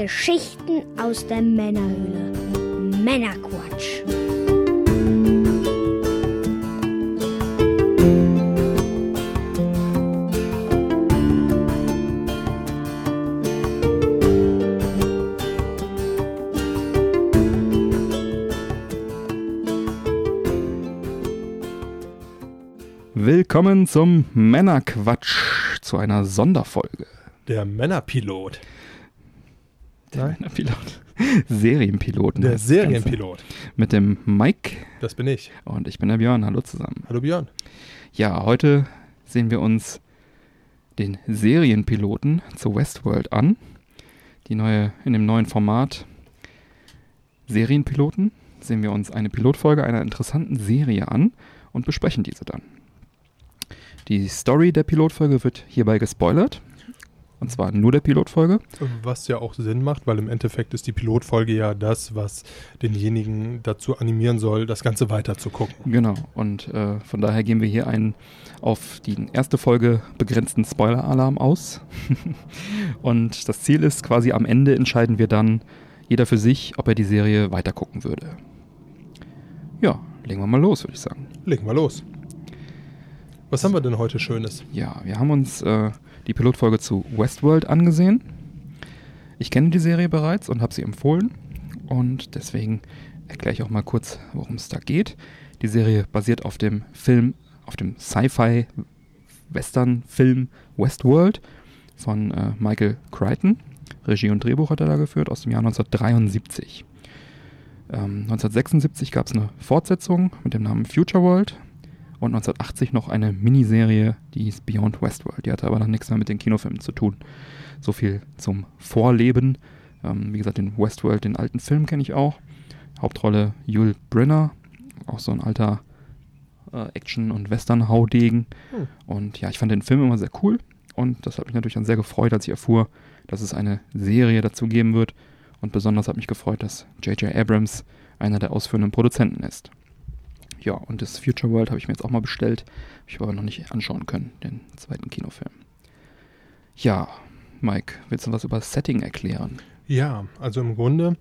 Geschichten aus der Männerhöhle. Männerquatsch. Willkommen zum Männerquatsch, zu einer Sonderfolge. Der Männerpilot. Der Nein. Männerpilot. Serienpiloten. Der. Serienpilot. Mit dem Mike Das bin ich. und ich bin der Björn. Hallo zusammen. Hallo Björn. Ja, heute sehen wir uns den Serienpiloten zu Westworld an. Die neue, in dem neuen Format Serienpiloten sehen wir uns eine Pilotfolge einer interessanten Serie an und besprechen diese dann. Die Story der Pilotfolge wird hierbei gespoilert. Und zwar nur der Pilotfolge. Was ja auch Sinn macht, weil im Endeffekt ist die Pilotfolge ja das, was denjenigen dazu animieren soll, das Ganze weiter zu gucken. Genau. Und äh, von daher gehen wir hier einen auf die erste Folge begrenzten Spoiler-Alarm aus. und das Ziel ist quasi am Ende entscheiden wir dann jeder für sich, ob er die Serie weitergucken würde. Ja, legen wir mal los, würde ich sagen. Legen wir los. Was haben wir denn heute Schönes? Ja, wir haben uns äh, die Pilotfolge zu Westworld angesehen. Ich kenne die Serie bereits und habe sie empfohlen. Und deswegen erkläre ich auch mal kurz, worum es da geht. Die Serie basiert auf dem Film, auf dem Sci-Fi-Western-Film Westworld von äh, Michael Crichton. Regie und Drehbuch hat er da geführt aus dem Jahr 1973. Ähm, 1976 gab es eine Fortsetzung mit dem Namen Future World und 1980 noch eine Miniserie, die hieß Beyond Westworld. Die hatte aber dann nichts mehr mit den Kinofilmen zu tun. So viel zum Vorleben. Ähm, wie gesagt, den Westworld, den alten Film kenne ich auch. Hauptrolle Yul Brynner, auch so ein alter äh, Action- und Western-Haudegen. Hm. Und ja, ich fand den Film immer sehr cool und das hat mich natürlich dann sehr gefreut, als ich erfuhr, dass es eine Serie dazu geben wird. Und besonders hat mich gefreut, dass J.J. Abrams einer der ausführenden Produzenten ist. Ja, und das Future World habe ich mir jetzt auch mal bestellt. Habe ich aber noch nicht anschauen können, den zweiten Kinofilm. Ja, Mike, willst du was über Setting erklären? Ja, also im Grunde,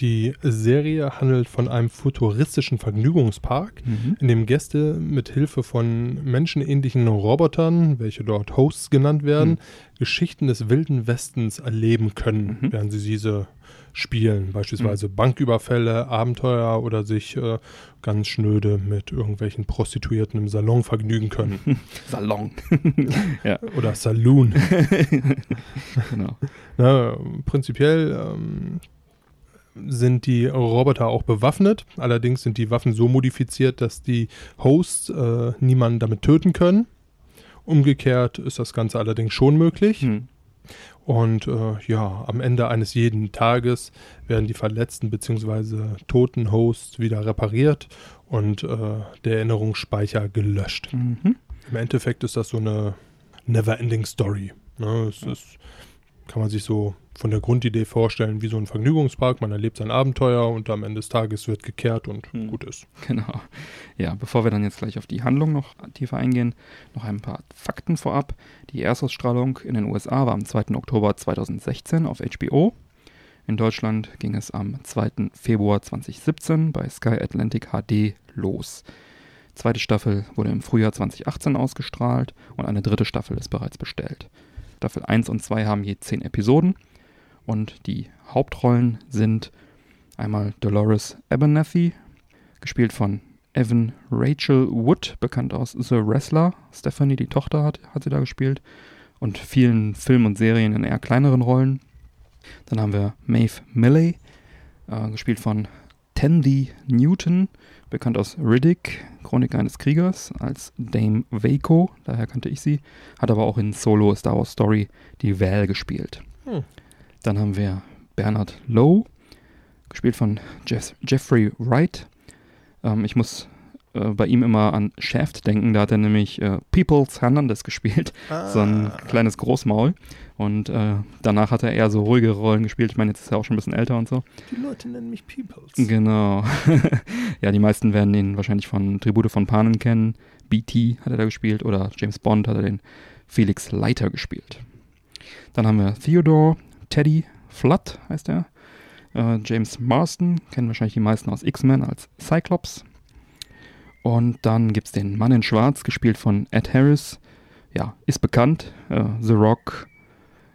die Serie handelt von einem futuristischen Vergnügungspark, Mhm. in dem Gäste mit Hilfe von menschenähnlichen Robotern, welche dort Hosts genannt werden, Mhm. Geschichten des wilden Westens erleben können, Mhm. während sie diese spielen. Beispielsweise Banküberfälle, Abenteuer oder sich äh, ganz schnöde mit irgendwelchen Prostituierten im Salon vergnügen können. Salon. ja, oder Saloon. genau. Na, prinzipiell ähm, sind die Roboter auch bewaffnet. Allerdings sind die Waffen so modifiziert, dass die Hosts äh, niemanden damit töten können. Umgekehrt ist das Ganze allerdings schon möglich. Hm. Und äh, ja, am Ende eines jeden Tages werden die verletzten bzw. toten Hosts wieder repariert und äh, der Erinnerungsspeicher gelöscht. Mhm. Im Endeffekt ist das so eine never-ending Story. Ne? Es ist, kann man sich so von der Grundidee vorstellen, wie so ein Vergnügungspark. Man erlebt sein Abenteuer und am Ende des Tages wird gekehrt und Hm. gut ist. Genau. Ja, bevor wir dann jetzt gleich auf die Handlung noch tiefer eingehen, noch ein paar Fakten vorab. Die Erstausstrahlung in den USA war am 2. Oktober 2016 auf HBO. In Deutschland ging es am 2. Februar 2017 bei Sky Atlantic HD los. Zweite Staffel wurde im Frühjahr 2018 ausgestrahlt und eine dritte Staffel ist bereits bestellt. Staffel 1 und 2 haben je 10 Episoden und die Hauptrollen sind einmal Dolores Abernathy, gespielt von Evan Rachel Wood, bekannt aus The Wrestler. Stephanie, die Tochter, hat, hat sie da gespielt. Und vielen Filmen und Serien in eher kleineren Rollen. Dann haben wir Maeve Milley, äh, gespielt von Tandy Newton, bekannt aus Riddick, Chronik eines Kriegers, als Dame Vaco, daher kannte ich sie, hat aber auch in Solo Star Wars Story die Val gespielt. Hm. Dann haben wir Bernard Lowe, gespielt von Jeff Jeffrey Wright. Ähm, ich muss äh, bei ihm immer an Shaft denken, da hat er nämlich äh, Peoples Hernandez gespielt, so ein Ah. kleines Großmaul. Und äh, danach hat er eher so ruhige Rollen gespielt. Ich meine, jetzt ist er auch schon ein bisschen älter und so. Die Leute nennen mich Peoples. Genau. ja, die meisten werden ihn wahrscheinlich von Tribute von Panen kennen. BT hat er da gespielt oder James Bond hat er den Felix Leiter gespielt. Dann haben wir Theodore Teddy Flood heißt er. Äh, James Marston, kennen wahrscheinlich die meisten aus X-Men als Cyclops. Und dann gibt es den Mann in Schwarz, gespielt von Ed Harris. Ja, ist bekannt. Äh, The Rock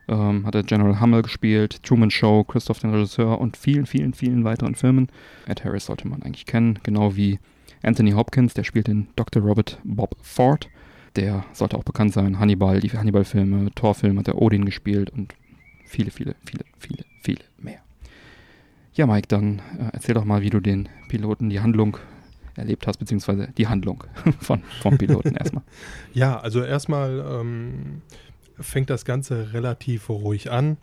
ähm, hat er General Hummel gespielt, Truman Show, Christoph den Regisseur und vielen, vielen, vielen weiteren Filmen. Ed Harris sollte man eigentlich kennen, genau wie Anthony Hopkins, der spielt den Dr. Robert Bob Ford. Der sollte auch bekannt sein. Hannibal, die Hannibal-Filme, Thor-Film hat er Odin gespielt und viele, viele, viele, viele, viele mehr. Ja, Mike, dann äh, erzähl doch mal, wie du den Piloten die Handlung erlebt hast, beziehungsweise die Handlung von, vom Piloten erstmal. Ja, also erstmal ähm, fängt das Ganze relativ ruhig an.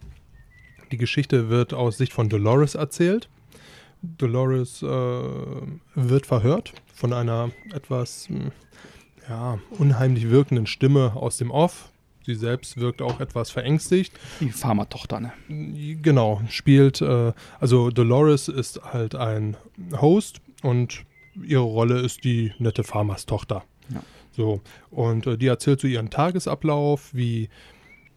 Die Geschichte wird aus Sicht von Dolores erzählt. Dolores äh, wird verhört von einer etwas hm, ja, unheimlich wirkenden Stimme aus dem Off. Sie selbst wirkt auch etwas verängstigt. Die Pharma-Tochter, ne? Genau, spielt, äh, also Dolores ist halt ein Host und ihre Rolle ist die nette Farmers-Tochter. Ja. So, und äh, die erzählt so ihren Tagesablauf, wie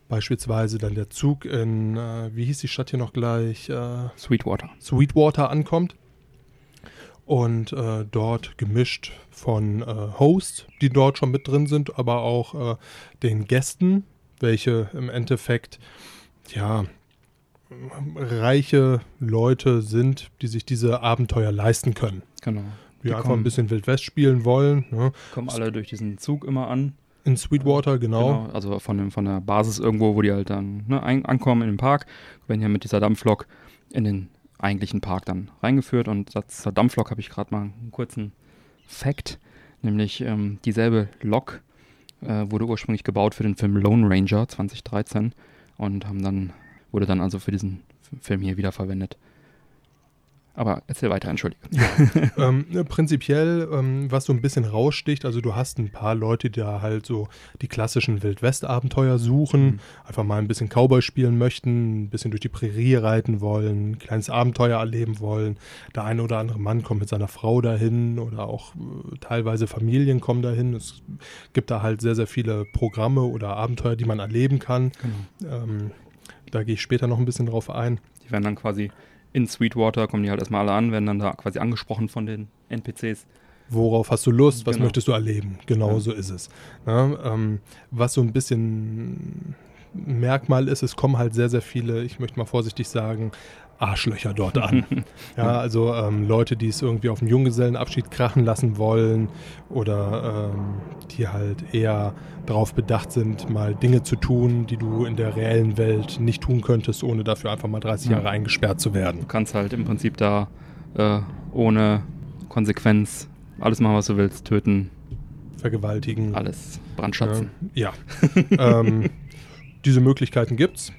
beispielsweise dann der Zug in, äh, wie hieß die Stadt hier noch gleich? Äh, Sweetwater. Sweetwater ankommt. Und äh, dort gemischt von äh, Hosts, die dort schon mit drin sind, aber auch äh, den Gästen, welche im Endeffekt, ja, reiche Leute sind, die sich diese Abenteuer leisten können. Genau. Die, Die einfach kommen- ein bisschen Wild West spielen wollen. Ne? Kommen alle durch diesen Zug immer an. In Sweetwater, genau. Also von, dem, von der Basis irgendwo, wo die halt dann ne, ein, ankommen in den Park, werden ja mit dieser Dampflok in den eigentlichen Park dann reingeführt. Und zur Dampflok habe ich gerade mal einen kurzen Fact, nämlich ähm, dieselbe Lok äh, wurde ursprünglich gebaut für den Film Lone Ranger 2013 und haben dann, wurde dann also für diesen Film hier wiederverwendet. Aber erzähl weiter, entschuldige. ähm, ne, prinzipiell, ähm, was so ein bisschen raussticht, also du hast ein paar Leute, die da halt so die klassischen Wildwest-Abenteuer suchen, Mhm. einfach mal ein bisschen Cowboy spielen möchten, ein bisschen durch die Prärie reiten wollen, ein kleines Abenteuer erleben wollen. Der eine oder andere Mann kommt mit seiner Frau dahin oder auch äh, teilweise Familien kommen dahin. Es gibt da halt sehr, sehr viele Programme oder Abenteuer, die man erleben kann. Genau. Ähm, da gehe ich später noch ein bisschen drauf ein. Die werden dann quasi in Sweetwater, kommen die halt erstmal alle an, werden dann da quasi angesprochen von den NPCs. Worauf hast du Lust? Was Genau. möchtest du erleben? Genau Ja. so ist es. Ja, ähm, was so ein bisschen Merkmal ist, es kommen halt sehr, sehr viele, ich möchte mal vorsichtig sagen, Arschlöcher dort an. ja, also ähm, Leute, die es irgendwie auf dem Junggesellenabschied krachen lassen wollen oder ähm, die halt eher darauf bedacht sind, mal Dinge zu tun, die du in der reellen Welt nicht tun könntest, ohne dafür einfach mal 30 Ja. Jahre eingesperrt zu werden. Du kannst halt im Prinzip da äh, ohne Konsequenz alles machen, was du willst, töten, Vergewaltigen. alles brandschatzen. Ja. ähm, diese Möglichkeiten gibt's.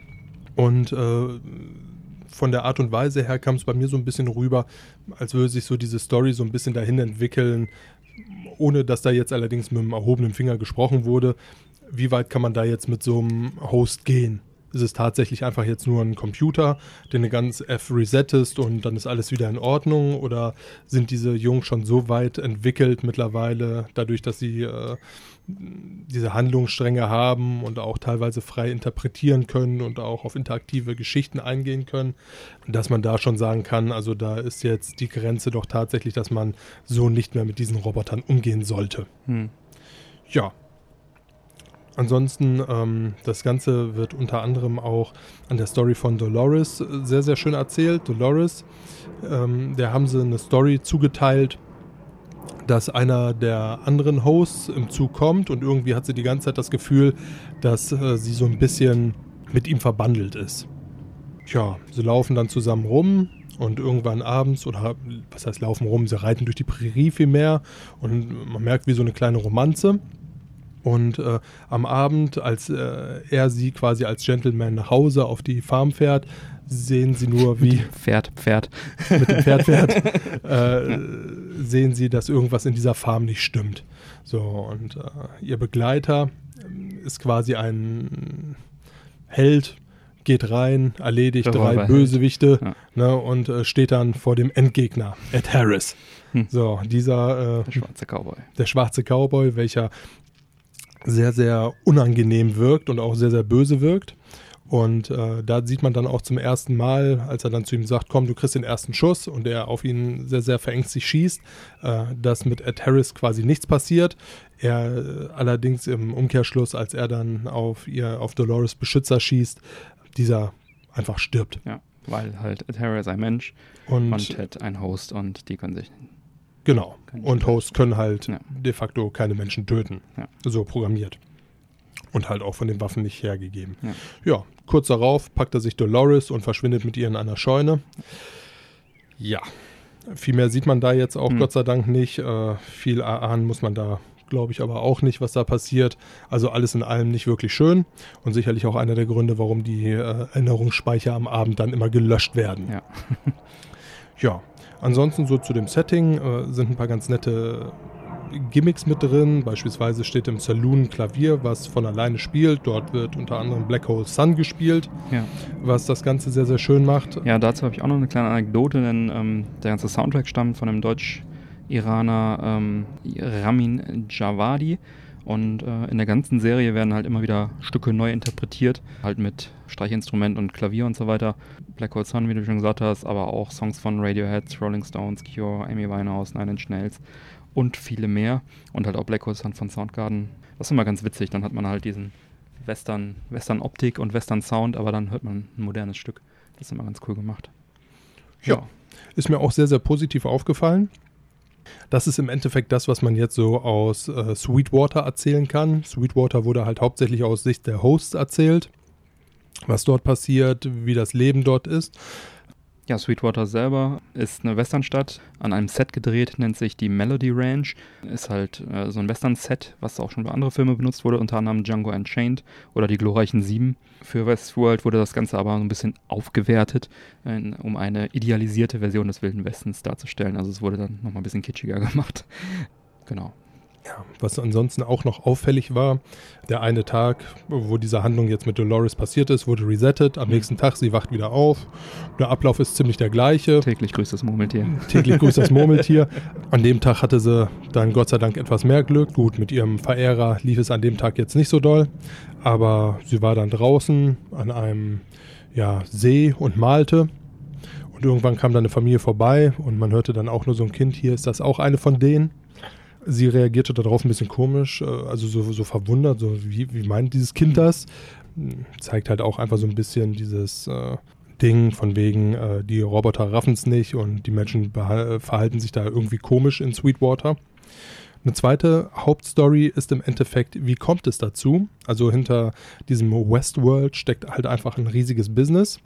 Und äh, von der Art und Weise her kam es bei mir so ein bisschen rüber, als würde sich so diese Story so ein bisschen dahin entwickeln, ohne dass da jetzt allerdings mit dem erhobenen Finger gesprochen wurde. Wie weit kann man da jetzt mit so einem Host gehen? Ist es tatsächlich einfach jetzt nur ein Computer, den du ganz F resettest und dann ist alles wieder in Ordnung? Oder sind diese Jungs schon so weit entwickelt mittlerweile, dadurch, dass sie äh, diese Handlungsstränge haben und auch teilweise frei interpretieren können und auch auf interaktive Geschichten eingehen können, dass man da schon sagen kann, also da ist jetzt die Grenze doch tatsächlich, dass man so nicht mehr mit diesen Robotern umgehen sollte. Hm. Ja. Ansonsten, ähm, das Ganze wird unter anderem auch an der Story von Dolores äh, sehr, sehr schön erzählt. Dolores, ähm, der haben sie eine Story zugeteilt, dass einer der anderen Hosts im Zug kommt und irgendwie hat sie die ganze Zeit das Gefühl, dass äh, sie so ein bisschen mit ihm verbandelt ist. Tja, sie laufen dann zusammen rum und irgendwann abends, oder was heißt laufen rum, sie reiten durch die Prärie viel mehr und man merkt wie so eine kleine Romanze. Und äh, am Abend, als äh, er sie quasi als Gentleman nach Hause auf die Farm fährt, sehen sie nur, wie Pferd, Pferd. mit dem Pferd fährt, äh, sehen sie, dass irgendwas in dieser Farm nicht stimmt. So, und äh, ihr Begleiter ähm, ist quasi ein Held, geht rein, erledigt drei. Bösewichte Ja. ne, und äh, steht dann vor dem Endgegner, Ed Harris. Hm. So, dieser äh, Der schwarze Cowboy. der schwarze Cowboy, welcher sehr, sehr unangenehm wirkt und auch sehr, sehr böse wirkt. Und äh, da sieht man dann auch zum ersten Mal, als er dann zu ihm sagt, komm, du kriegst den ersten Schuss und er auf ihn sehr, sehr verängstigt schießt, äh, dass mit Ed Harris quasi nichts passiert. Er äh, allerdings im Umkehrschluss, als er dann auf ihr, auf Dolores Beschützer schießt, dieser einfach stirbt. Ja, weil halt Ed Harris ein Mensch Und, und Ted ein Host und die können sich. genau. Und Hosts können halt Ja. de facto keine Menschen töten. Ja. So programmiert. Und halt auch von den Waffen nicht hergegeben. Ja. Ja, kurz darauf packt er sich Dolores und verschwindet mit ihr in einer Scheune. Ja, viel mehr sieht man da jetzt auch Hm. Gott sei Dank nicht. Äh, viel erahnen muss man da, glaube ich, aber auch nicht, was da passiert. Also alles in allem nicht wirklich schön und sicherlich auch einer der Gründe, warum die äh, Erinnerungsspeicher am Abend dann immer gelöscht werden. Ja. Ja, ansonsten so zu dem Setting äh, sind ein paar ganz nette Gimmicks mit drin. Beispielsweise steht im Saloon Klavier, was von alleine spielt. Dort wird unter anderem Black Hole Sun gespielt, Ja. was das Ganze sehr, sehr schön macht. Ja, dazu habe ich auch noch eine kleine Anekdote, denn ähm, der ganze Soundtrack stammt von dem Deutsch-Iraner ähm, Ramin Javadi. Und äh, in der ganzen Serie werden halt immer wieder Stücke neu interpretiert, halt mit Streichinstrument und Klavier und so weiter. Black Hole Sun, wie du schon gesagt hast, aber auch Songs von Radiohead, Rolling Stones, Cure, Amy Winehouse, Nine Inch Nails und viele mehr. Und halt auch Black Hole Sun von Soundgarden. Das ist immer ganz witzig, dann hat man halt diesen Western, Western-Optik und Western-Sound, aber dann hört man ein modernes Stück. Das ist immer ganz cool gemacht. Ja. Ist mir auch sehr, sehr positiv aufgefallen. Das ist im Endeffekt das, was man jetzt so aus äh, Sweetwater erzählen kann. Sweetwater wurde halt hauptsächlich aus Sicht der Hosts erzählt, was dort passiert, wie das Leben dort ist. Ja, Sweetwater selber ist eine Westernstadt, an einem Set gedreht, nennt sich die Melody Ranch. Ist halt äh, so ein Western-Set, was auch schon bei anderen Filmen benutzt wurde, unter anderem Django Unchained oder die glorreichen Sieben. Für Westworld wurde das Ganze aber so ein bisschen aufgewertet, äh, um eine idealisierte Version des Wilden Westens darzustellen. Also es wurde dann nochmal ein bisschen kitschiger gemacht. Genau. Ja, was ansonsten auch noch auffällig war, der eine Tag, wo diese Handlung jetzt mit Dolores passiert ist, wurde resettet. Am Mhm. nächsten Tag, sie wacht wieder auf. Der Ablauf ist ziemlich der gleiche. Täglich grüßt das Murmeltier. Täglich grüßt das Murmeltier. An dem Tag hatte sie dann Gott sei Dank etwas mehr Glück. Gut, mit ihrem Verehrer lief es an dem Tag jetzt nicht so doll. Aber sie war dann draußen an einem ja, See und malte. Und irgendwann kam dann eine Familie vorbei und man hörte dann auch nur so ein Kind, hier ist das auch eine von denen. Sie reagierte darauf ein bisschen komisch, äh, also so, so verwundert, so wie, wie meint dieses Kind das? Zeigt halt auch einfach so ein bisschen dieses äh, Ding von wegen, äh, die Roboter raffen es nicht und die Menschen verhalten sich da irgendwie komisch in Sweetwater. Eine zweite Hauptstory ist im Endeffekt, wie kommt es dazu? Also hinter diesem Westworld steckt halt einfach ein riesiges Business.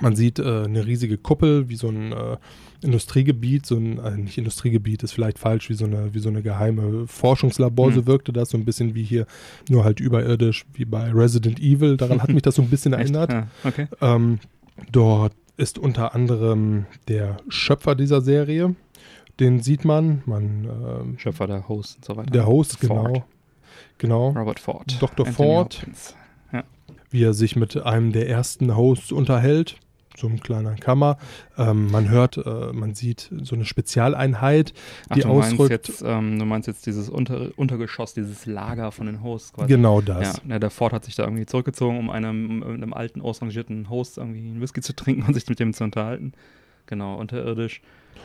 Man sieht äh, eine riesige Kuppel, wie so ein äh, Industriegebiet, so ein, äh, nicht Industriegebiet ist vielleicht falsch, wie so eine, wie so eine geheime Forschungslabor, so Hm. wirkte das, so ein bisschen wie hier, nur halt überirdisch, wie bei Resident Evil. Daran hat mich das so ein bisschen erinnert. Ja, okay. Ähm, dort ist unter anderem der Schöpfer dieser Serie. Den sieht man. Man, ähm, Schöpfer der Host und so weiter. der Host, Ford. genau. Genau. Robert Ford. Dr. Anthony Ford. Hopkins. Wie er sich mit einem der ersten Hosts unterhält. So ein kleiner Kammer. Ähm, man hört, äh, man sieht so eine Spezialeinheit, Ach, die du meinst ausrückt. jetzt, ähm, du meinst jetzt dieses Unter Untergeschoss, dieses Lager von den Hosts quasi. Genau Ja, das. ne, der Ford hat sich da irgendwie zurückgezogen, um einem, einem alten, ausrangierten Host irgendwie einen Whisky zu trinken und sich mit dem zu unterhalten. Genau, unterirdisch.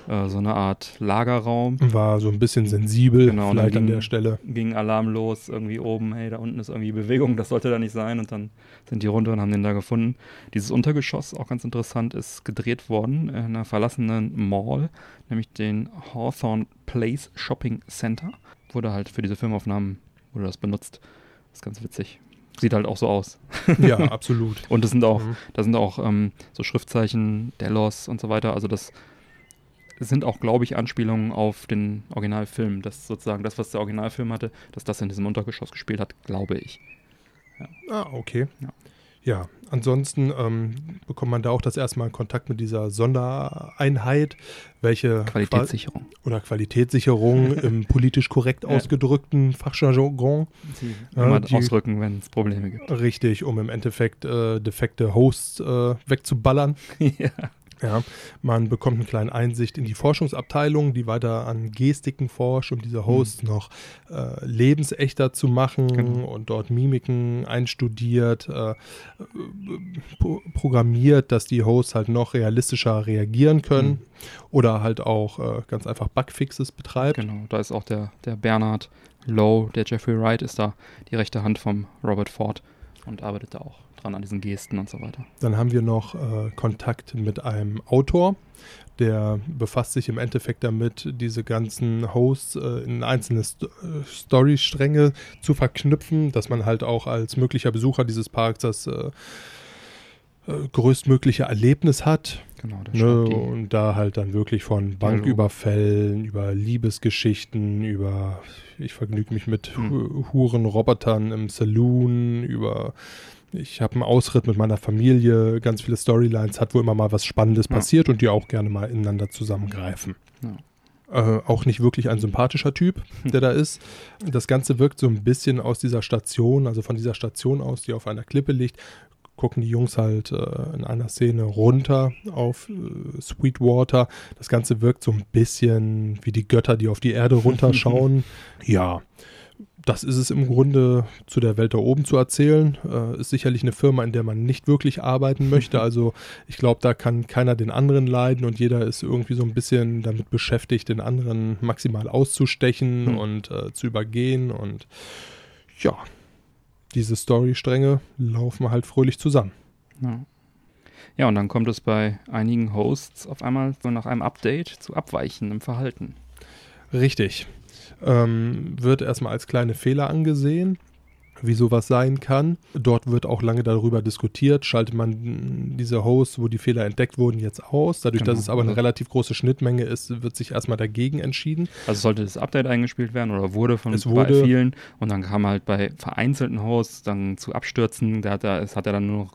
Äh, so eine Art Lagerraum. War so ein bisschen sensibel, Genau, vielleicht dann an ging- der Stelle. Ging Alarm los, irgendwie oben, hey, da unten ist irgendwie Bewegung, das sollte da nicht sein. Und dann sind die runter und haben den da gefunden. Dieses Untergeschoss, auch ganz interessant, ist gedreht worden in einer verlassenen Mall, nämlich den Hawthorne Place Shopping Center. Wurde halt für diese Filmaufnahmen, wurde das benutzt. Das ist ganz witzig. Sieht halt auch so aus. Ja, absolut. Und das sind auch, Mhm. da sind auch ähm, so Schriftzeichen, Delos und so weiter. Also das sind auch, glaube ich, Anspielungen auf den Originalfilm. Das sozusagen das, was der Originalfilm hatte, dass das in diesem Untergeschoss gespielt hat, glaube ich. Ah, okay. Ja. Ja, ansonsten ähm, bekommt man da auch das erste Mal Kontakt mit dieser Sondereinheit, welche Qualitätssicherung. Qua- oder Qualitätssicherung im politisch korrekt Ja. ausgedrückten Fachjargon. Die Ja, die- ausrücken, wenn es Probleme gibt. Richtig, um im Endeffekt äh, defekte Hosts äh, wegzuballern. ja. Ja, man bekommt eine kleine Einsicht in die Forschungsabteilung, die weiter an Gestiken forscht, um diese Hosts mhm. noch äh, lebensechter zu machen genau. und dort Mimiken einstudiert, äh, programmiert, dass die Hosts halt noch realistischer reagieren können mhm. oder halt auch äh, ganz einfach Bugfixes betreibt. Genau, da ist auch der, der Bernhard Lowe, der Jeffrey Wright ist da die rechte Hand vom Robert Ford und arbeitet da auch dran an diesen Gesten und so weiter. Dann haben wir noch äh, Kontakt mit einem Autor, der befasst sich im Endeffekt damit, diese ganzen Hosts äh, in einzelne St äh, Storystränge zu verknüpfen, dass man halt auch als möglicher Besucher dieses Parks das äh, äh größtmögliche Erlebnis hat. Genau, ne, und da halt dann wirklich von Banküberfällen, über Liebesgeschichten, über ich vergnüge mich mit hm. Hurenrobotern im Saloon, über ich habe einen Ausritt mit meiner Familie, ganz viele Storylines hat, wo immer mal was Spannendes ja. passiert und die auch gerne mal ineinander zusammengreifen. Ja. Äh, auch nicht wirklich ein sympathischer Typ, der da ist. Das Ganze wirkt so ein bisschen aus dieser Station, also von dieser Station aus, die auf einer Klippe liegt, gucken die Jungs halt äh, in einer Szene runter auf äh, Sweetwater. Das Ganze wirkt so ein bisschen wie die Götter, die auf die Erde runterschauen. ja, das ist es im Grunde zu der Welt da oben zu erzählen. Äh, ist sicherlich eine Firma, in der man nicht wirklich arbeiten möchte. Also ich glaube, da kann keiner den anderen leiden und jeder ist irgendwie so ein bisschen damit beschäftigt, den anderen maximal auszustechen mhm. und äh, zu übergehen. Und ja, diese Storystränge laufen halt fröhlich zusammen. Ja. ja, und dann kommt es bei einigen Hosts auf einmal so nach einem Update zu abweichendem Verhalten. Richtig ähm, wird erstmal als kleine Fehler angesehen, wie sowas sein kann. Dort wird auch lange darüber diskutiert, schaltet man diese Hosts, wo die Fehler entdeckt wurden, jetzt aus. Dadurch, genau. dass es aber eine relativ große Schnittmenge ist, wird sich erstmal dagegen entschieden. Also sollte das Update eingespielt werden oder wurde von es wurde, vielen und dann kam halt bei vereinzelten Hosts dann zu Abstürzen, da hat er, es hat er dann nur noch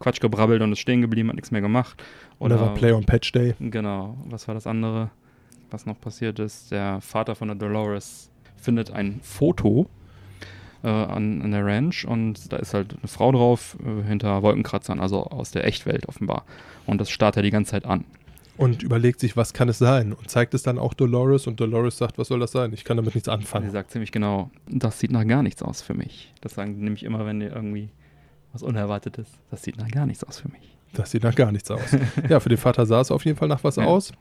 Quatsch gebrabbelt und ist stehen geblieben, hat nichts mehr gemacht. Oder, oder war Play on Patch Day. Genau, was war das andere? was noch passiert ist, der Vater von der Dolores findet ein Foto äh, an, an, der Ranch und da ist halt eine Frau drauf äh, hinter Wolkenkratzern, also aus der Echtwelt offenbar. Und das starrt er die ganze Zeit an. Und überlegt sich, was kann es sein? Und zeigt es dann auch Dolores und Dolores sagt, was soll das sein? Ich kann damit nichts anfangen. Sie sagt ziemlich genau, das sieht nach gar nichts aus für mich. Das sagen die nämlich immer, wenn irgendwie was Unerwartetes. Das sieht nach gar nichts aus für mich. Das sieht nach gar nichts aus. ja, für den Vater sah es auf jeden Fall nach was ja. aus.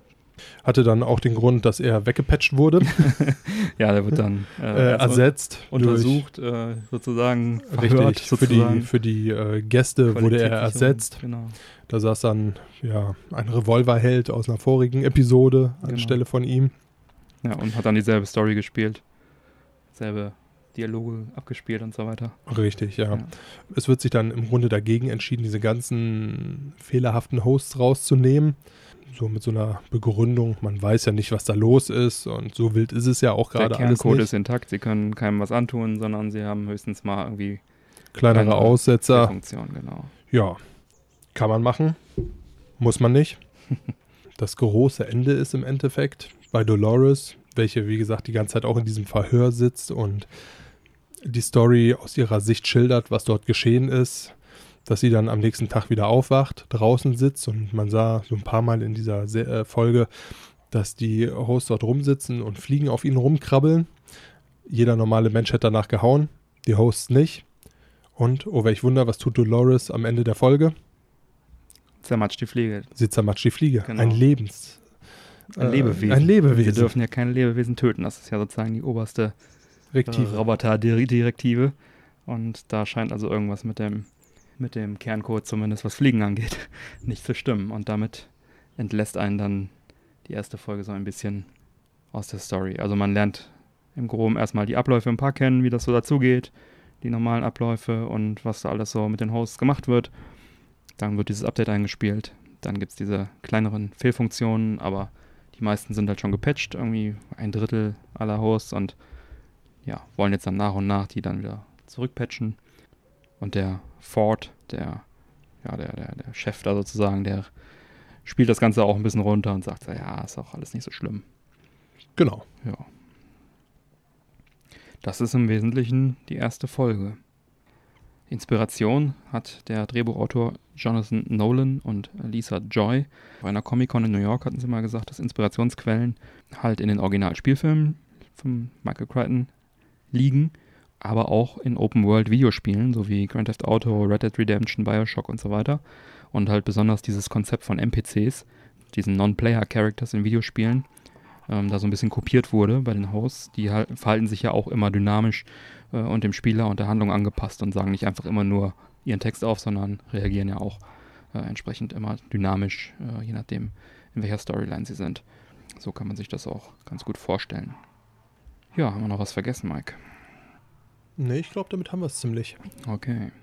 Hatte dann auch den Grund, dass er weggepatcht wurde. ja, der wird dann äh, äh, ersetzt. Untersucht, äh, sozusagen. Verhört, richtig, sozusagen. für die, für die äh, Gäste wurde er ersetzt. Genau. Da saß dann ja, ein Revolverheld aus einer vorigen Episode genau. anstelle von ihm. Ja, und hat dann dieselbe Story gespielt. Selbe Dialoge abgespielt und so weiter. Richtig, ja. ja. Es wird sich dann im Grunde dagegen entschieden, diese ganzen fehlerhaften Hosts rauszunehmen so mit so einer Begründung, man weiß ja nicht, was da los ist und so wild ist es ja auch gerade alles nicht. Der Kerncode ist intakt, sie können keinem was antun, sondern sie haben höchstens mal irgendwie kleinere, kleinere Aussetzer. Funktion, genau. Ja, kann man machen, muss man nicht. das große Ende ist im Endeffekt bei Dolores, welche wie gesagt die ganze Zeit auch in diesem Verhör sitzt und die Story aus ihrer Sicht schildert, was dort geschehen ist dass sie dann am nächsten Tag wieder aufwacht, draußen sitzt und man sah so ein paar Mal in dieser äh, Folge, dass die Hosts dort rumsitzen und Fliegen auf ihnen rumkrabbeln. Jeder normale Mensch hätte danach gehauen, die Hosts nicht. Und, oh welch Wunder, was tut Dolores am Ende der Folge? Zermatscht die Fliege. Sie zermatscht die Fliege. Genau. Ein Lebens... Ein äh, Lebewesen. Ein Lebewesen. Wir dürfen ja keine Lebewesen töten. Das ist ja sozusagen die oberste äh, Roboter-Direktive. Und da scheint also irgendwas mit dem mit dem Kerncode zumindest was Fliegen angeht, nicht zu stimmen. Und damit entlässt einen dann die erste Folge so ein bisschen aus der Story. Also man lernt im Groben erstmal die Abläufe im Park kennen, wie das so dazugeht, die normalen Abläufe und was da alles so mit den Hosts gemacht wird. Dann wird dieses Update eingespielt. Dann gibt es diese kleineren Fehlfunktionen, aber die meisten sind halt schon gepatcht, irgendwie ein Drittel aller Hosts und ja, wollen jetzt dann nach und nach die dann wieder zurückpatchen. Und der Ford, der, ja, der, der, der Chef da sozusagen, der spielt das Ganze auch ein bisschen runter und sagt, ja, ist auch alles nicht so schlimm. Genau. Ja. Das ist im Wesentlichen die erste Folge. Inspiration hat der Drehbuchautor Jonathan Nolan und Lisa Joy. Bei einer Comic-Con in New York hatten sie mal gesagt, dass Inspirationsquellen halt in den Originalspielfilmen von Michael Crichton liegen, aber auch in Open-World-Videospielen, so wie Grand Theft Auto, Red Dead Redemption, Bioshock und so weiter. Und halt besonders dieses Konzept von NPCs, diesen Non-Player-Characters in Videospielen, ähm, da so ein bisschen kopiert wurde bei den Hosts. Die halt, verhalten sich ja auch immer dynamisch äh, und dem Spieler und der Handlung angepasst und sagen nicht einfach immer nur ihren Text auf, sondern reagieren ja auch äh, entsprechend immer dynamisch, äh, je nachdem, in welcher Storyline sie sind. So kann man sich das auch ganz gut vorstellen. Ja, haben wir noch was vergessen, Mike? Nee, ich glaube, damit haben wir es ziemlich. Okay.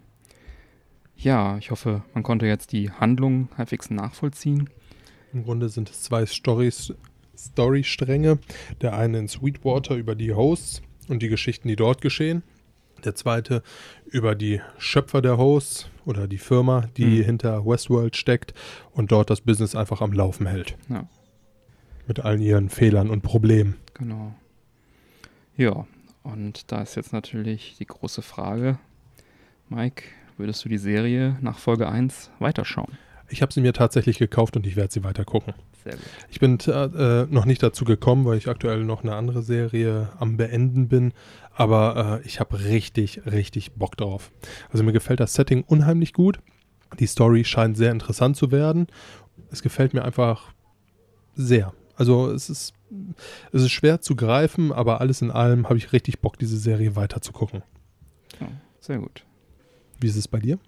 Ja, ich hoffe, man konnte jetzt die Handlung halbwegs nachvollziehen. Im Grunde sind es zwei Storystränge. Der eine in Sweetwater über die Hosts und die Geschichten, die dort geschehen. Der zweite über die Schöpfer der Hosts oder die Firma, die Mhm. hinter Westworld steckt und dort das Business einfach am Laufen hält. Ja. Mit allen ihren Fehlern und Problemen. Genau. Ja, und da ist jetzt natürlich die große Frage, Mike, würdest du die Serie nach Folge 1 weiterschauen? Ich habe sie mir tatsächlich gekauft und ich werde sie weiter gucken. Sehr gut. Ich bin äh, noch nicht dazu gekommen, weil ich aktuell noch eine andere Serie am Beenden bin. Aber äh, ich habe richtig, richtig Bock drauf. Also mir gefällt das Setting unheimlich gut. Die Story scheint sehr interessant zu werden. Es gefällt mir einfach sehr. Also es ist, es ist schwer zu greifen, aber alles in allem habe ich richtig Bock, diese Serie weiter zu gucken. Ja, sehr gut. Wie ist es bei dir?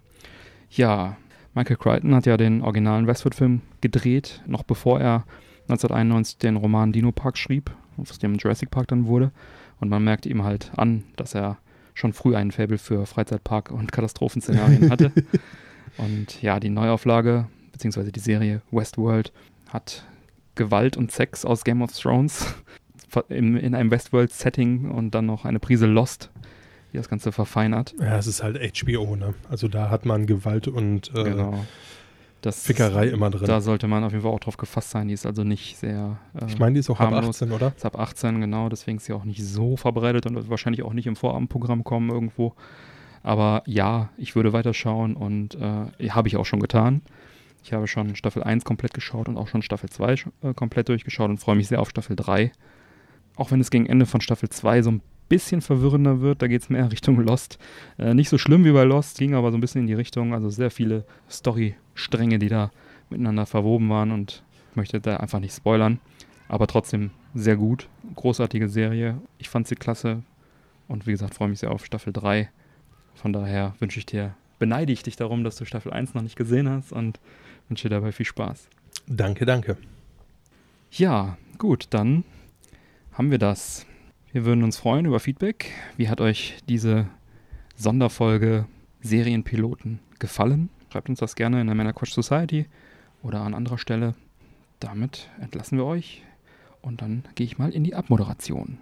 Ja, Michael Crichton hat ja den originalen Westworld-Film gedreht, noch bevor er 1991 den Roman Dino Park schrieb, aus dem Jurassic Park dann wurde. Und man merkt ihm halt an, dass er schon früh einen Faible für Freizeitpark und Katastrophenszenarien hatte. und ja, die Neuauflage, beziehungsweise die Serie Westworld, hat Gewalt und Sex aus Game of Thrones in, in einem Westworld-Setting und dann noch eine Prise Lost, die das Ganze verfeinert. Ja, es ist halt HBO, ne? Also da hat man Gewalt und äh, Genau. Das, Fickerei immer drin. Da sollte man auf jeden Fall auch drauf gefasst sein. Die ist also nicht sehr. Äh, ich meine, die ist auch ab harmlos. 18, oder? ist ab 18, genau. Deswegen ist sie auch nicht so verbreitet und wird wahrscheinlich auch nicht im Vorabendprogramm kommen irgendwo. Aber ja, ich würde weiterschauen und äh, habe ich auch schon getan. Ich habe schon Staffel 1 komplett geschaut und auch schon Staffel 2 sch- äh, komplett durchgeschaut und freue mich sehr auf Staffel 3. Auch wenn es gegen Ende von Staffel 2 so ein bisschen verwirrender wird, da geht es mehr Richtung Lost. Äh, nicht so schlimm wie bei Lost, ging aber so ein bisschen in die Richtung. Also sehr viele Storystränge, die da miteinander verwoben waren und ich möchte da einfach nicht spoilern. Aber trotzdem sehr gut. Großartige Serie. Ich fand sie klasse. Und wie gesagt, freue mich sehr auf Staffel 3. Von daher wünsche ich dir, beneide ich dich darum, dass du Staffel 1 noch nicht gesehen hast und wünsche dir dabei viel Spaß. Danke, danke. Ja, gut, dann haben wir das. Wir würden uns freuen über Feedback. Wie hat euch diese Sonderfolge Serienpiloten gefallen? Schreibt uns das gerne in der Männerquatsch Society oder an anderer Stelle. Damit entlassen wir euch und dann gehe ich mal in die Abmoderation.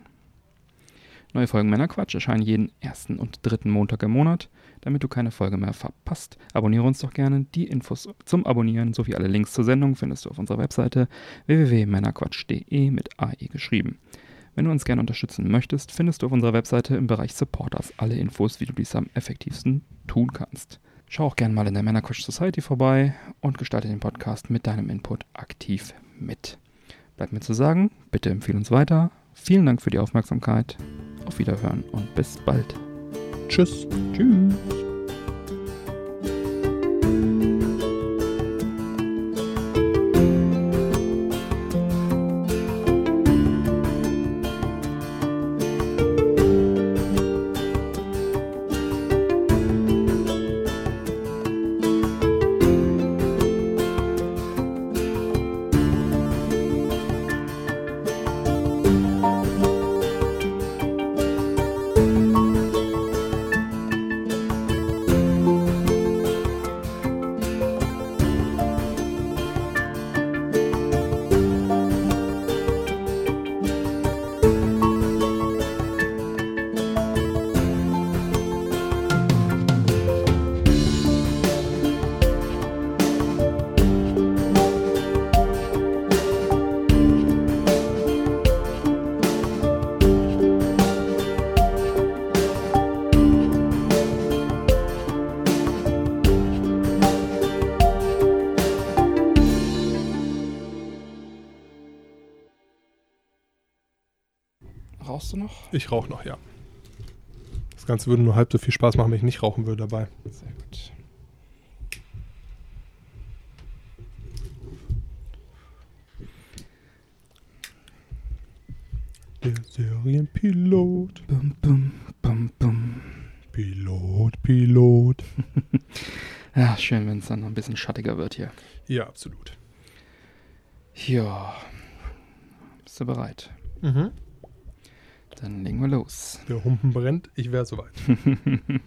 Neue Folgen Männerquatsch erscheinen jeden ersten und dritten Montag im Monat. Damit du keine Folge mehr verpasst, abonniere uns doch gerne. Die Infos zum Abonnieren sowie alle Links zur Sendung findest du auf unserer Webseite www.männerquatsch.de mit AE geschrieben. Wenn du uns gerne unterstützen möchtest, findest du auf unserer Webseite im Bereich Supporters alle Infos, wie du dies am effektivsten tun kannst. Schau auch gerne mal in der Männerquatsch Society vorbei und gestalte den Podcast mit deinem Input aktiv mit. Bleibt mir zu sagen, bitte empfehle uns weiter. Vielen Dank für die Aufmerksamkeit. Auf Wiederhören und bis bald. Tschüss. Tschüss. Rauchst du noch? Ich rauche noch, ja. Das Ganze würde nur halb so viel Spaß machen, wenn ich nicht rauchen würde dabei. Sehr gut. Der Serienpilot. Bum, bum, bum, bum. Pilot, Pilot. Ja, schön, wenn es dann noch ein bisschen schattiger wird hier. Ja, absolut. Ja. Bist du bereit? Mhm. Dann legen wir los. Der Humpen brennt, ich wäre soweit.